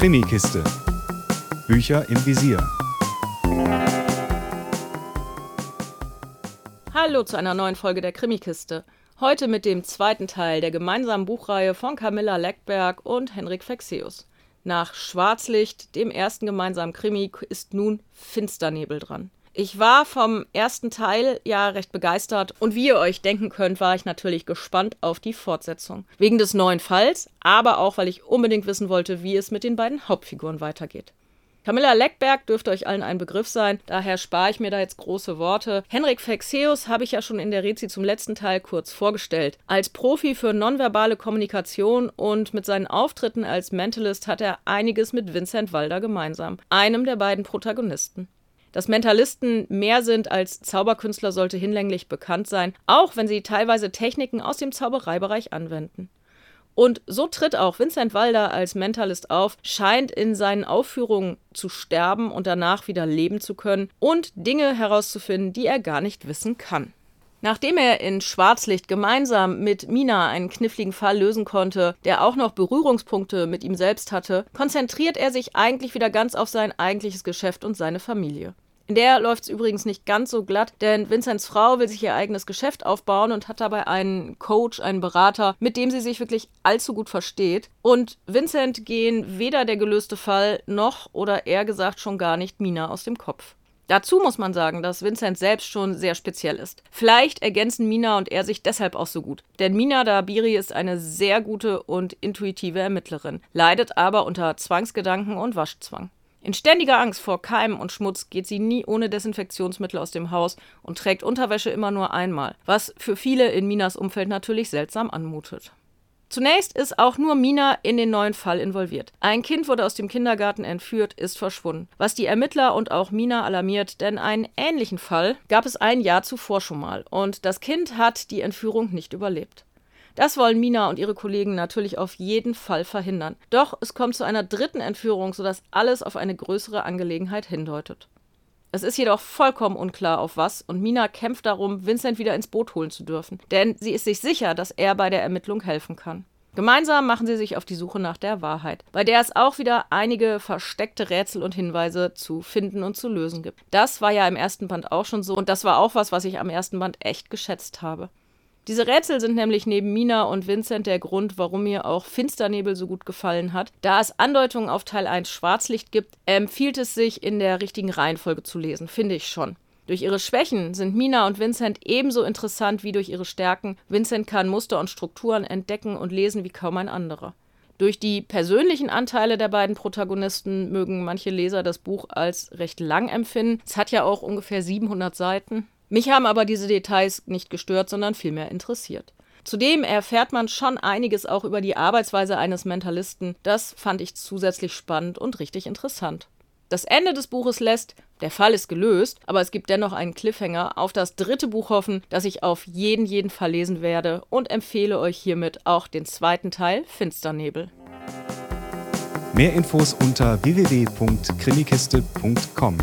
Krimikiste. Bücher im Visier. Hallo zu einer neuen Folge der Krimikiste. Heute mit dem zweiten Teil der gemeinsamen Buchreihe von Camilla Leckberg und Henrik Fexeus. Nach Schwarzlicht, dem ersten gemeinsamen Krimi, ist nun Finsternebel dran. Ich war vom ersten Teil ja recht begeistert und wie ihr euch denken könnt, war ich natürlich gespannt auf die Fortsetzung. Wegen des neuen Falls, aber auch, weil ich unbedingt wissen wollte, wie es mit den beiden Hauptfiguren weitergeht. Camilla Leckberg dürfte euch allen ein Begriff sein, daher spare ich mir da jetzt große Worte. Henrik Fexeus habe ich ja schon in der Rezi zum letzten Teil kurz vorgestellt. Als Profi für nonverbale Kommunikation und mit seinen Auftritten als Mentalist hat er einiges mit Vincent Walder gemeinsam, einem der beiden Protagonisten. Dass Mentalisten mehr sind als Zauberkünstler sollte hinlänglich bekannt sein, auch wenn sie teilweise Techniken aus dem Zaubereibereich anwenden. Und so tritt auch Vincent Walder als Mentalist auf, scheint in seinen Aufführungen zu sterben und danach wieder leben zu können und Dinge herauszufinden, die er gar nicht wissen kann. Nachdem er in Schwarzlicht gemeinsam mit Mina einen kniffligen Fall lösen konnte, der auch noch Berührungspunkte mit ihm selbst hatte, konzentriert er sich eigentlich wieder ganz auf sein eigentliches Geschäft und seine Familie. In der läuft es übrigens nicht ganz so glatt, denn Vincents Frau will sich ihr eigenes Geschäft aufbauen und hat dabei einen Coach, einen Berater, mit dem sie sich wirklich allzu gut versteht. Und Vincent gehen weder der gelöste Fall noch oder eher gesagt schon gar nicht Mina aus dem Kopf. Dazu muss man sagen, dass Vincent selbst schon sehr speziell ist. Vielleicht ergänzen Mina und er sich deshalb auch so gut. Denn Mina Dabiri ist eine sehr gute und intuitive Ermittlerin, leidet aber unter Zwangsgedanken und Waschzwang. In ständiger Angst vor Keimen und Schmutz geht sie nie ohne Desinfektionsmittel aus dem Haus und trägt Unterwäsche immer nur einmal, was für viele in Minas Umfeld natürlich seltsam anmutet. Zunächst ist auch nur Mina in den neuen Fall involviert. Ein Kind wurde aus dem Kindergarten entführt, ist verschwunden. Was die Ermittler und auch Mina alarmiert, denn einen ähnlichen Fall gab es ein Jahr zuvor schon mal und das Kind hat die Entführung nicht überlebt. Das wollen Mina und ihre Kollegen natürlich auf jeden Fall verhindern. Doch es kommt zu einer dritten Entführung, sodass alles auf eine größere Angelegenheit hindeutet. Es ist jedoch vollkommen unklar, auf was, und Mina kämpft darum, Vincent wieder ins Boot holen zu dürfen, denn sie ist sich sicher, dass er bei der Ermittlung helfen kann. Gemeinsam machen sie sich auf die Suche nach der Wahrheit, bei der es auch wieder einige versteckte Rätsel und Hinweise zu finden und zu lösen gibt. Das war ja im ersten Band auch schon so und das war auch was, was ich am ersten Band echt geschätzt habe. Diese Rätsel sind nämlich neben Mina und Vincent der Grund, warum mir auch Finsternebel so gut gefallen hat. Da es Andeutungen auf Teil 1 Schwarzlicht gibt, empfiehlt es sich, in der richtigen Reihenfolge zu lesen, finde ich schon. Durch ihre Schwächen sind Mina und Vincent ebenso interessant wie durch ihre Stärken. Vincent kann Muster und Strukturen entdecken und lesen wie kaum ein anderer. Durch die persönlichen Anteile der beiden Protagonisten mögen manche Leser das Buch als recht lang empfinden. Es hat ja auch ungefähr 700 Seiten. Mich haben aber diese Details nicht gestört, sondern vielmehr interessiert. Zudem erfährt man schon einiges auch über die Arbeitsweise eines Mentalisten. Das fand ich zusätzlich spannend und richtig interessant. Das Ende des Buches lässt, der Fall ist gelöst, aber es gibt dennoch einen Cliffhanger, auf das dritte Buch hoffen, das ich auf jeden jeden Fall lesen werde und empfehle euch hiermit auch den zweiten Teil Finsternebel. Mehr Infos unter www.krimikiste.com.